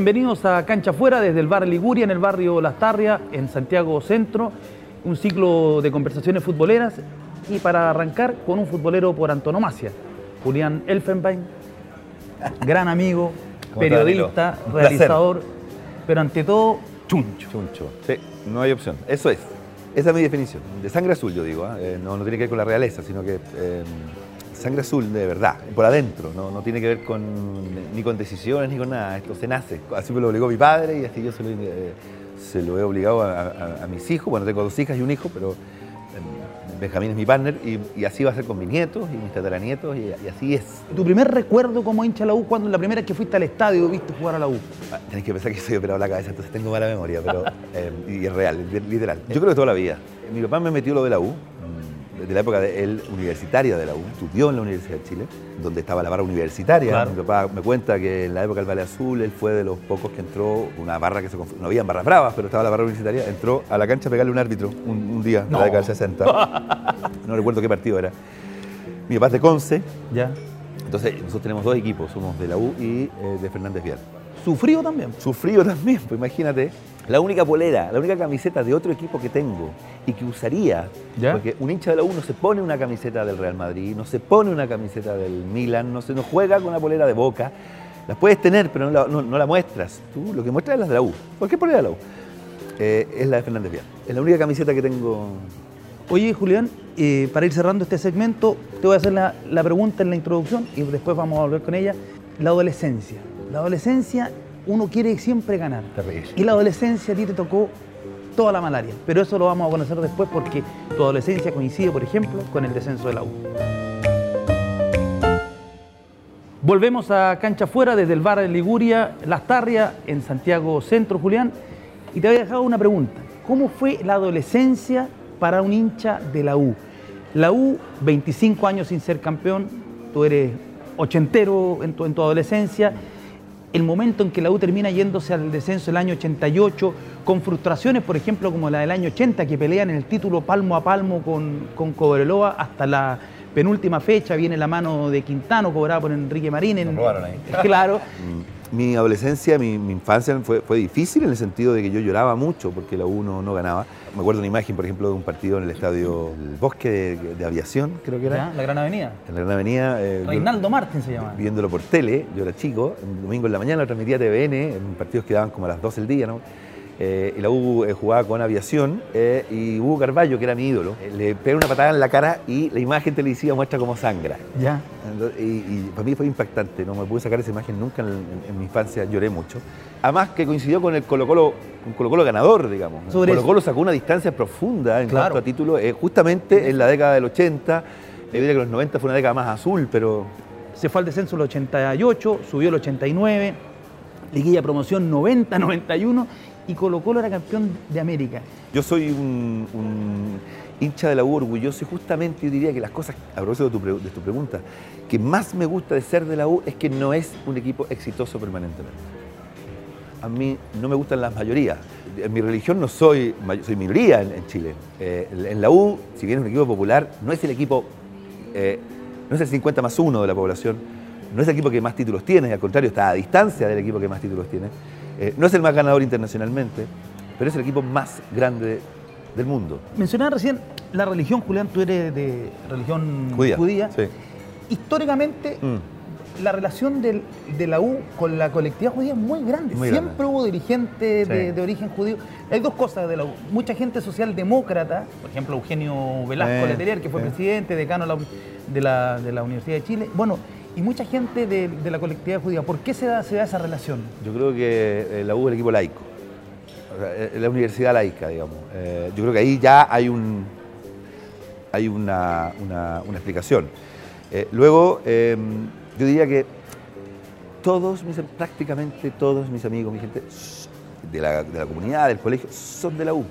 Bienvenidos a Cancha Fuera desde el bar Liguria, en el barrio Las Tarrias, en Santiago Centro. Un ciclo de conversaciones futboleras y para arrancar con un futbolero por antonomasia, Julián Elfenbein, gran amigo, periodista, realizador, pero ante todo, chuncho. Chuncho, sí, no hay opción. Eso es. Esa es mi definición. De sangre azul, yo digo. ¿eh? No, no tiene que ver con la realeza, sino que eh, sangre azul de verdad, por adentro. No, no tiene que ver con, ni con decisiones ni con nada. Esto se nace. Así me lo obligó mi padre y así yo se lo, eh, se lo he obligado a, a- a mis hijos. Bueno, tengo dos hijas y un hijo, pero eh, Benjamín es mi partner y, y así va a ser con mis nietos y mis tataranietos y, y así es. ¿Tu primer recuerdo como hincha de la U cuando la primera vez que fuiste al estadio viste jugar a la U? Ah, Tenés que pensar que soy operado la cabeza, entonces tengo mala memoria, pero eh, y es real, literal. Yo creo que toda la vida. Mi papá me metió lo de la U, desde la época de él universitaria de la U, estudió en la Universidad de Chile, donde estaba la barra universitaria. Claro. Mi papá me cuenta que en la época del Valle Azul él fue de los pocos que entró, una barra que se no habían barras bravas, pero estaba la barra universitaria, entró a la cancha a pegarle un árbitro un, un día, en No. la década del 60. no recuerdo qué partido era. Mi papá es de Conce, Ya. entonces nosotros tenemos dos equipos, somos de la U y eh, de Fernández Vial. ¿Sufrido también? Sufrido también, pues imagínate. La única polera, la única camiseta de otro equipo que tengo y que usaría, ¿Ya? porque un hincha de la U no se pone una camiseta del Real Madrid, no se pone una camiseta del Milan, no se no juega con una polera de Boca. Las puedes tener, pero no la, no- no la muestras. Tú lo que muestras es las de la U. Cualquier polera de la U. Eh, es la de Fernández Vial. Es la única camiseta que tengo. Oye, Julián, eh, para ir cerrando este segmento, te voy a hacer la, la pregunta en la introducción y después vamos a volver con ella. La adolescencia. La adolescencia, uno quiere siempre ganar. Y la adolescencia a ti te tocó toda la malaria. Pero eso lo vamos a conocer después porque tu adolescencia coincide, por ejemplo, con el descenso de la U. Volvemos a Cancha Fuera desde el bar de Liguria, Las Tarrias, en Santiago Centro, Julián. Y te había dejado una pregunta. ¿Cómo fue la adolescencia para un hincha de la U? La U, 25 años sin ser campeón, tú eres ochentero en tu adolescencia. El momento en que la U termina yéndose al descenso el año 88, con frustraciones, por ejemplo, como la del año 80, que pelean el título palmo a palmo con, con Cobreloa hasta la penúltima fecha, viene la mano de Quintano cobrada por Enrique Marín. en- robaron ahí. Claro. Mi adolescencia, mi, mi infancia fue, fue difícil en el sentido de que yo lloraba mucho porque la U no, no ganaba. Me acuerdo una imagen, por ejemplo, de un partido en el estadio El Bosque de, de Aviación, creo que era. ¿Ya? La Gran Avenida. En la Gran Avenida. eh, yo- Reinaldo Martín se llama. viéndolo por tele, yo era chico, un domingo en la mañana lo transmitía TVN, en partidos que daban como a las 12 del día, ¿no? Eh, y la U eh, jugaba con aviación eh, y Hugo Carballo, que era mi ídolo, eh, le pega una patada en la cara y la imagen televisiva muestra cómo sangra. Ya. Entonces, Y, y para mí fue impactante, no me pude sacar esa imagen nunca en, en- en mi infancia, lloré mucho. Además que coincidió con el Colo Colo, Colo Colo ganador, digamos. Sobre Colo. Colo sacó una distancia profunda en Claro. cuanto a título, eh, justamente en la década del 80, yo diría que los 90 fue una década más azul, pero Se fue al descenso el 88, subió el 89, liguilla promoción 90-91 y Colo Colo era campeón de América. Yo soy un, hincha de la U orgulloso y justamente yo diría que las cosas, a propósito de tu, pregunta, que más me gusta de ser de la U es que no es un equipo exitoso permanentemente. A mí no me gustan las mayorías. En mi religión no soy, soy minoría en, en Chile. Eh, en la U, si bien es un equipo popular, no es el equipo, eh, no es el 50 más 1 de la población, no es el equipo que más títulos tiene, al contrario, está a distancia del equipo que más títulos tiene. Eh, no es el más ganador internacionalmente, pero es el equipo más grande del mundo. Mencionaba recién la religión, Julián, tú eres de religión Judía. Sí. Históricamente, Mm. la relación del- de la U con la colectividad judía es muy grande. Muy Siempre grande. hubo dirigentes de, Sí. de origen judío. Hay dos cosas de la U. Mucha gente socialdemócrata, por ejemplo, Eugenio Velasco Eh, Letelier, que fue sí. presidente, decano de la, de la- de la Universidad de Chile. Bueno, y mucha gente de, de la colectividad judía. ¿Por qué se da, se da esa relación? Yo creo que eh, la U es el equipo laico, es la universidad laica, digamos. Eh, yo creo que ahí ya hay un hay una, una- explicación. Eh, luego, eh, yo diría que todos, mis, prácticamente todos mis amigos, mi gente de la, de la comunidad, del colegio, son de la U.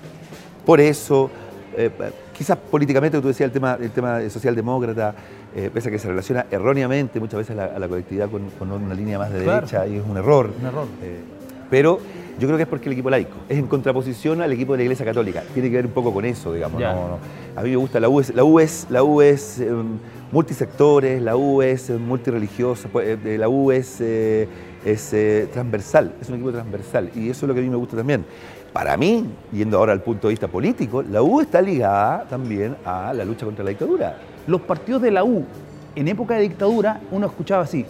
Por eso, eh, quizás políticamente, tú decías el tema, el tema socialdemócrata, eh, pese a que se relaciona erróneamente muchas veces a la, a la colectividad con, con una línea más de Claro. derecha y es un error. Un error. Eh, pero yo creo que es porque el equipo laico es en contraposición al equipo de la Iglesia Católica. Tiene que ver un poco con eso, digamos. Ya. no- no. A mí me gusta la U, es, la U es, la U es eh, multisectores, la U es eh, multireligiosa, pues, eh, la U es eh, es eh, transversal, es un equipo transversal y eso es lo que a mí me gusta también. Para mí, yendo ahora al punto de vista político, la U está ligada también a la lucha contra la dictadura. Los partidos de la U en época de dictadura uno escuchaba así,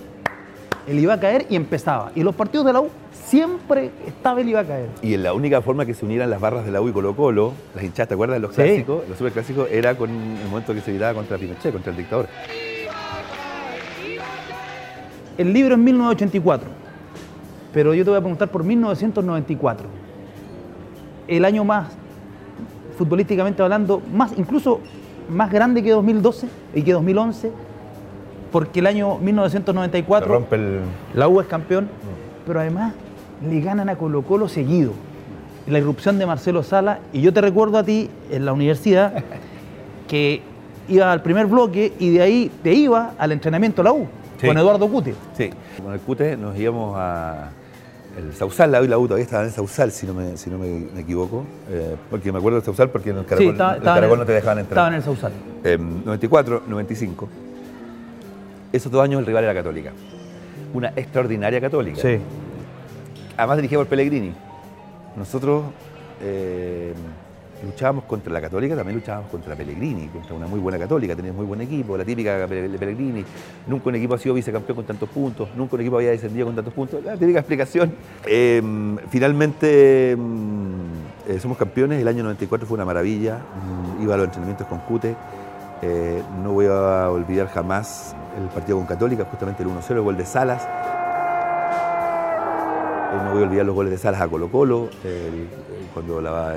él iba a caer y empezaba. Y los partidos de la U siempre estaba él iba a caer. Y la única forma que se unieran las barras de la U y Colo Colo, las hinchadas, ¿te acuerdas de los clásicos? Los superclásicos, era con el momento que se gritaba contra Pinochet, contra el dictador. El libro es 1984, pero yo te voy a preguntar por 1994. El año más, futbolísticamente hablando, más incluso más grande que 2012 y que 2011 porque el año 1994 la U es campeón, pero además le ganan a Colo Colo seguido. La irrupción de Marcelo Sala, y yo te recuerdo a ti en la universidad que iba al primer bloque y de ahí te iba al entrenamiento a la U, con Eduardo Cute. Sí, con el Cute nos íbamos a el Sausal, la U todavía estaban en Sausal, si no me, si no me, equivoco, eh, porque me acuerdo del Sausal porque en el Caracol, no te dejaban entrar. Estaban en el Sausal. 94, 95 esos dos años el rival era Católica. Una extraordinaria Católica. Sí. Además dirigida por Pellegrini. Nosotros eh, luchábamos contra la Católica, también luchábamos contra Pellegrini, contra una muy buena Católica, teníamos muy buen equipo, la típica Pellegrini. Nunca un equipo ha sido vicecampeón con tantos puntos, nunca un equipo había descendido con tantos puntos. La típica explicación. Eh, finalmente mm, eh, somos campeones, el año 94 fue una maravilla, mm, iba a los entrenamientos con Cute. no voy a olvidar jamás el partido con Católica, justamente el 1-0, el gol de Salas. Eh, no voy a olvidar los goles de Salas a Colo Colo, cuando la,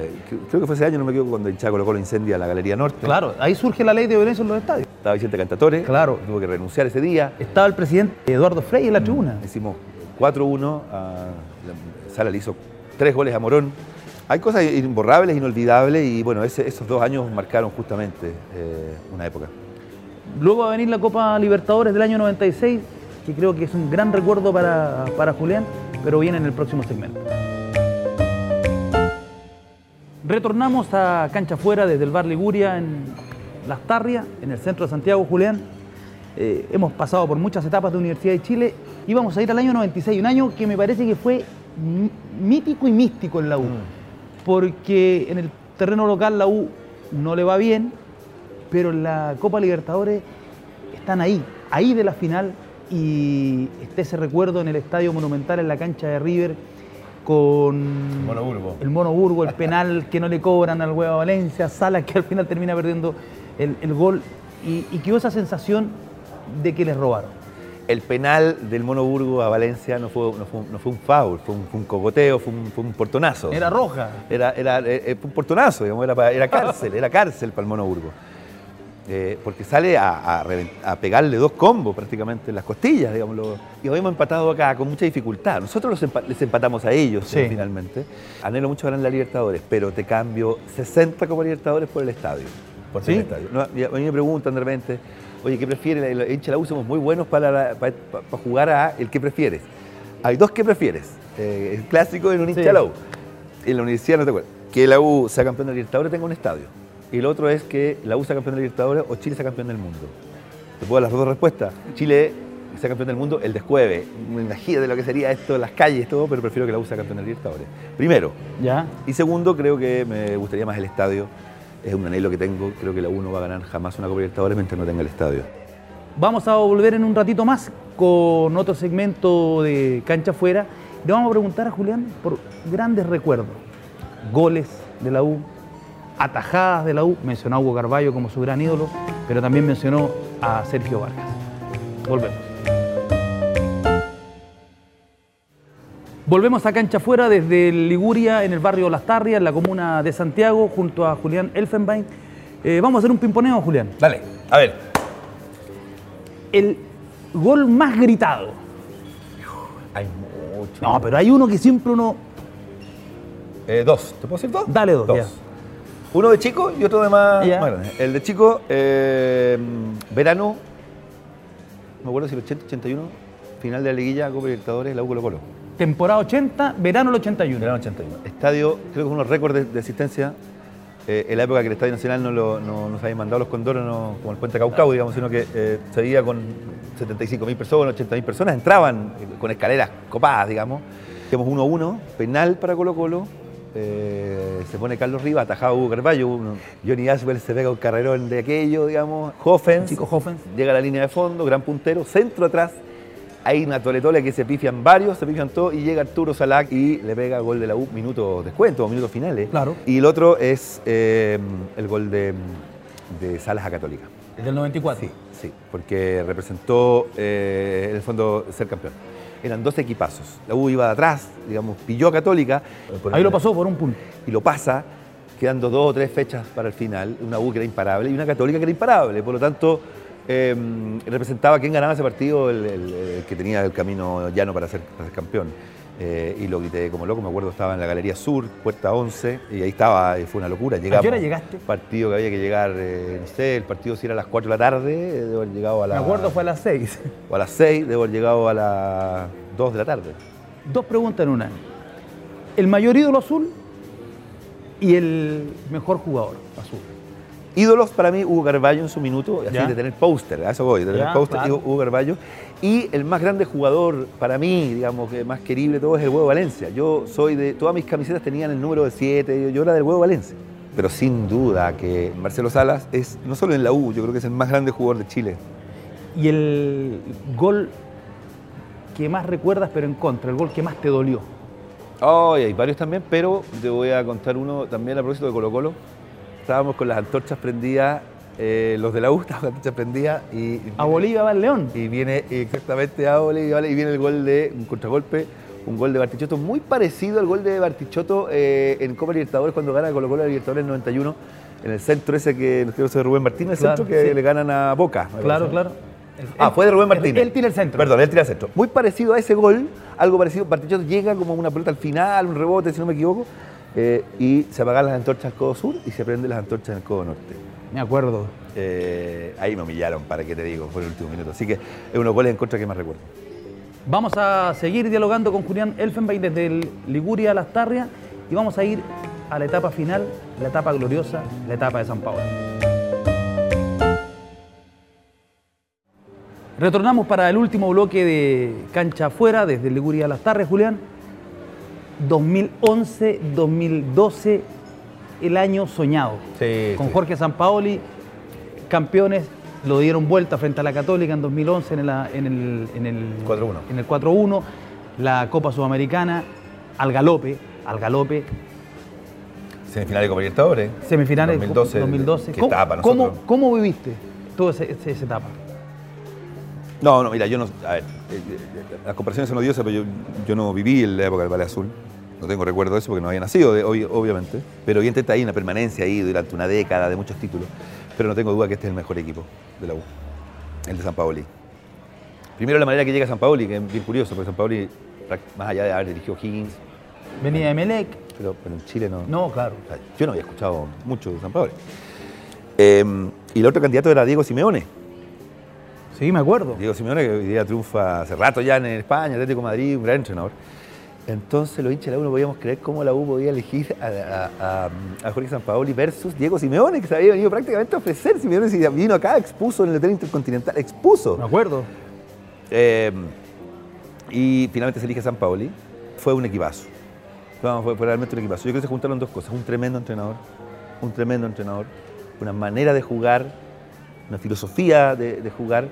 creo que fue ese año, no me equivoco, cuando el Colo Colo incendia la Galería Norte. Claro, ahí surge la ley de violencia en los estadios. Estaba Vicente Cantatore, claro. tuvo que renunciar ese día. Estaba el presidente Eduardo Frey en la mm, tribuna. Hicimos 4-1, Salas le hizo tres goles a Morón. Hay cosas imborrables, inolvidables y bueno, esos dos años marcaron justamente eh, una época. Luego va a venir la Copa Libertadores del año 96, que creo que es un gran recuerdo para, Julián, pero viene en el próximo segmento. Retornamos a Cancha Fuera desde el Bar Liguria en Las Tarrias, en el centro de Santiago, Julián. Eh, hemos pasado por muchas etapas de Universidad de Chile y vamos a ir al año 96, un año que me parece que fue mítico y místico en la U, mm. porque en el terreno local la U no le va bien, pero la Copa Libertadores están ahí, ahí de la final y está ese recuerdo en el Estadio Monumental, en la cancha de River, con el Mono Burgo, el penal que no le cobran al Hueva Valencia, Sala que al final termina perdiendo el, gol y, y quedó esa sensación de que les robaron. El penal del Mono Burgo a Valencia no fue, no fue, un foul, fue un, cogoteo, fue un, portonazo. Era roja. Era, era, eh, eh, un portonazo, digamos, era, era cárcel, era cárcel para el Mono Burgo. Eh, porque sale a, pegarle dos combos prácticamente en las costillas, digámoslo. Y hoy hemos empatado acá con mucha dificultad. Nosotros les empatamos a ellos eh, finalmente. Anhelo mucho ganar la Libertadores, pero te cambio 60 como Libertadores por el estadio. Por el estadio. a mí me preguntan de repente, oye, ¿qué prefieres? Hincha la U somos muy buenos para, jugar a el que prefieres. Hay dos que prefieres. Eh, el clásico en un hincha la U. En la universidad no te acuerdas. Que la U sea campeón de Libertadores tenga un estadio y el otro es que la U sea campeón de Libertadores o Chile sea campeón del mundo. ¿Te puedo dar las dos respuestas? Chile sea campeón del mundo, el descueve. Me imagino de lo que sería esto, las calles, todo, pero prefiero que la U sea campeón de Libertadores. Primero. ¿Ya? Y segundo, creo que me gustaría más el estadio. Es un anhelo que tengo. Creo que la U no va a ganar jamás una Copa Libertadores mientras no tenga el estadio. Vamos a volver en un ratito más con otro segmento de Cancha Fuera. Le vamos a preguntar a Julián por grandes recuerdos. Goles de la U, atajadas de la U, mencionó a Hugo Carballo como su gran ídolo, pero también mencionó a Sergio Vargas. Volvemos. Volvemos a Cancha Fuera desde Liguria, en el barrio Las Tarrias, en la comuna de Santiago, junto a Julián Elfenbein. Eh, vamos a hacer un pimponeo, Julián. Dale, a ver. El gol más gritado. Hay mucho. No, pero hay uno que siempre uno. Eh, dos. ¿Te puedo decir dos? Dale dos. dos. Uno de chico y otro de más, El de chico, eh, verano, me acuerdo si el 80, 81, final de la liguilla, Copa Libertadores, la U Colo Colo. Temporada 80, verano el 81. Verano 81. Estadio, creo que unos récords de, asistencia, eh, en la época que el Estadio Nacional no, lo, no nos habían mandado los condoros no, como el puente Caucao, digamos, sino que eh, se veía con 75.000 personas, 80.000 personas, entraban con escaleras copadas, digamos. Hicimos 1-1, penal para Colo Colo, eh, se pone Carlos Rivas, atajado Hugo Carballo, Johnny Aswell se pega un carrerón de aquello, digamos. Hoffens, Chico Hoffens. llega a la línea de fondo, gran puntero, centro atrás. Hay una toletole que se pifian varios, se pifian todos y llega Arturo Salac y le pega gol de la U, minutos descuento, minutos finales. Claro. Y el otro es eh, el gol de, de Salas a Católica. El del 94. Sí, sí, porque representó eh, en el fondo ser campeón. Eran dos equipazos. La U iba de atrás, digamos, pilló a Católica. Ahí lo pasó por un punto. Y lo pasa, quedando dos o tres fechas para el final. Una U que era imparable y una Católica que era imparable. Por lo tanto, eh, representaba quién ganaba ese partido, el, el- el que tenía el camino llano para ser, para ser campeón. Eh, y lo grité como loco, me acuerdo, estaba en la Galería Sur, puerta 11, y ahí estaba, y fue una locura. Llegamos, qué hora llegaste? Partido que había que llegar, eh, no sé, el partido si era a las 4 de la tarde, eh, debo haber llegado a Me las... acuerdo fue a las 6. O a las 6, debo haber llegado a las 2 de la tarde. Dos preguntas en una. El mayor ídolo azul y el mejor jugador azul. Ídolos para mí, Hugo Carballo en su minuto, así Ya. de tener póster, a eso voy, de tener póster, claro. Hugo Carballo. Y el más grande jugador para mí, digamos, que más querible todo es el Huevo Valencia. Yo soy de, todas mis camisetas tenían el número de 7, yo, yo era del Huevo Valencia. Pero sin duda que Marcelo Salas es, no solo en la U, yo creo que es el más grande jugador de Chile. Y el gol que más recuerdas, pero en contra, el gol que más te dolió. Oh, y hay varios también, pero te voy a contar uno también a propósito de Colo Colo. Estábamos con las antorchas prendidas, eh, los de la U estaban con las antorchas prendidas y... A Bolivia va el León. Y viene exactamente a Bolivia, ¿vale? y viene el gol de un contragolpe, un gol de Bartichotto muy parecido al gol de Bartichotto eh, en Copa Libertadores cuando gana Colo Colo la Libertadores en 91, en el centro ese que nos de Rubén Martínez, el centro que sí. le ganan a Boca. Claro, claro. Ah, fue de Rubén Martínez. Él, él tira el centro. Perdón, él tira el centro. Muy parecido a ese gol, algo parecido. Bartichotto llega como una pelota al final, un rebote, si no me equivoco, eh, y se apagan las antorchas al codo sur y se prenden las antorchas en el codo norte. Me acuerdo. Eh, ahí me humillaron, para qué te digo, fue el último minuto. Así que es unos goles en contra que más recuerdo. Vamos a seguir dialogando con Julián Elfenbein desde el Liguria a Las Tarrias y vamos a ir a la etapa final, la etapa gloriosa, la etapa de San Pablo. Retornamos para el último bloque de cancha afuera, desde el Liguria a Las Tarrias, Julián. 2011-2012, el año soñado. Sí, con sí. Jorge Sampaoli, campeones, lo dieron vuelta frente a la Católica en 2011 en, el- en el, en el 4-1. en el 4-1, la Copa Sudamericana, al galope, al galope, Semifinal de Copa Libertadores. semifinales 2012. 2012. Qué ¿Cómo, etapa, cómo- viviste toda esa etapa? No, no, mira, yo no. A ver, eh, eh, las comparaciones son odiosas, pero yo, yo no viví en la época del Valle Azul. No tengo recuerdo de eso porque no había nacido, de- obviamente. Pero evidentemente hay una permanencia ahí durante una década de muchos títulos. Pero no tengo duda que este es el mejor equipo de la U, el de San Paoli. Primero la manera que llega San Paoli, que es bien curioso, porque San Paoli, más allá de haber dirigido Higgins, Venía de Melec. pero, pero en Chile no. No, claro. O sea, yo no había escuchado mucho de San Paoli. Eh, y el otro candidato era Diego Simeone. Sí, me acuerdo. Diego Simeone, que hoy día triunfa hace rato ya en España, Atlético de Madrid, un gran entrenador. Entonces los hinchas de la U no podíamos creer cómo la U podía elegir a, a, a- a Jorge Sampaoli versus Diego Simeone, que se había venido prácticamente a ofrecer. Simeone se vino acá, expuso en el Hotel Intercontinental, expuso. Me acuerdo. Eh, y finalmente se elige a San Paoli. Fue un equipazo. Fue, fue- fue realmente un equipazo. Yo creo que se juntaron dos cosas. Un tremendo entrenador, un tremendo entrenador, una manera de jugar, una filosofía de, de jugar.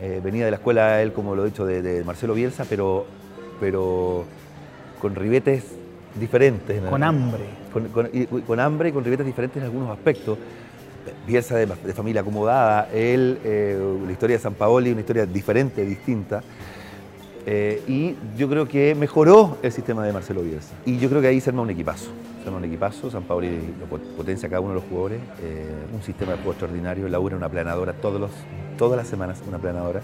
Eh, venía de la escuela él, como lo he dicho, de, de Marcelo Bielsa, pero, pero con ribetes diferentes. Con hambre. Con, con- y- con hambre y con ribetes diferentes en algunos aspectos. Bielsa de, de familia acomodada, él, eh, la historia de San Paoli, una historia diferente, distinta. Eh, y yo creo que mejoró el sistema de Marcelo Bielsa. Y yo creo que ahí se arma un equipazo. Un equipazo, San Paoli potencia cada uno de los jugadores, eh, un sistema de juego extraordinario, Laura una planadora todas las semanas, una planadora.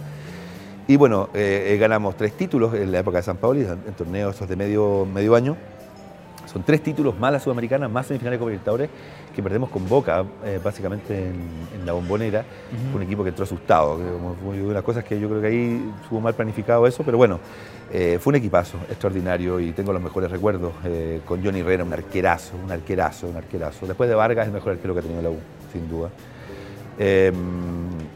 Y bueno, eh, eh, ganamos tres títulos en la época de San Paoli, en, en torneos de medio año, Son tres títulos más la Sudamericana, más semifinales de Copa Libertadores, que perdemos con Boca, eh, básicamente en, la bombonera. un equipo que entró asustado. Que fue una de las cosas que yo creo que ahí estuvo mal planificado eso, pero bueno, eh, fue un equipazo extraordinario y tengo los mejores recuerdos eh, con Johnny Herrera, un arquerazo, un arquerazo, un arquerazo. Después de Vargas, el mejor arquero que ha tenido la U, sin duda. Em,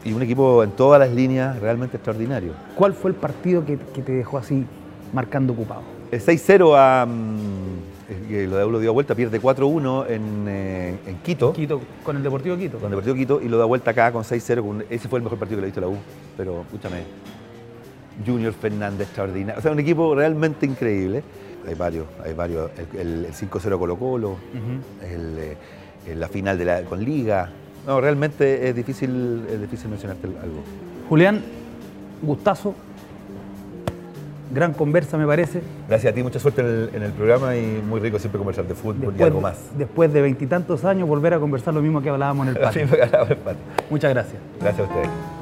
y un equipo en todas las líneas realmente extraordinario. ¿Cuál fue el partido que, te dejó así marcando ocupado? El 6-0 a. Mm, U lo dio vuelta, pierde 4-1 en, en, Quito. Quito. Con el Deportivo Quito. Con el Deportivo Quito y lo da vuelta acá con 6-0. Ese fue el mejor partido que le he visto a la U. Pero escúchame, Junior Fernández extraordinario. O sea, un equipo realmente increíble. Hay varios, hay varios. El, 5-0 Colo Colo, eh, la final de la, con Liga. No, realmente es difícil, es difícil mencionarte algo. Julián, gustazo. Gran conversa, me parece. Gracias a ti, mucha suerte en el, programa y muy rico siempre conversar de fútbol y algo más. Después de veintitantos años, volver a conversar lo mismo que hablábamos en el patio. Muchas gracias. Gracias a ustedes.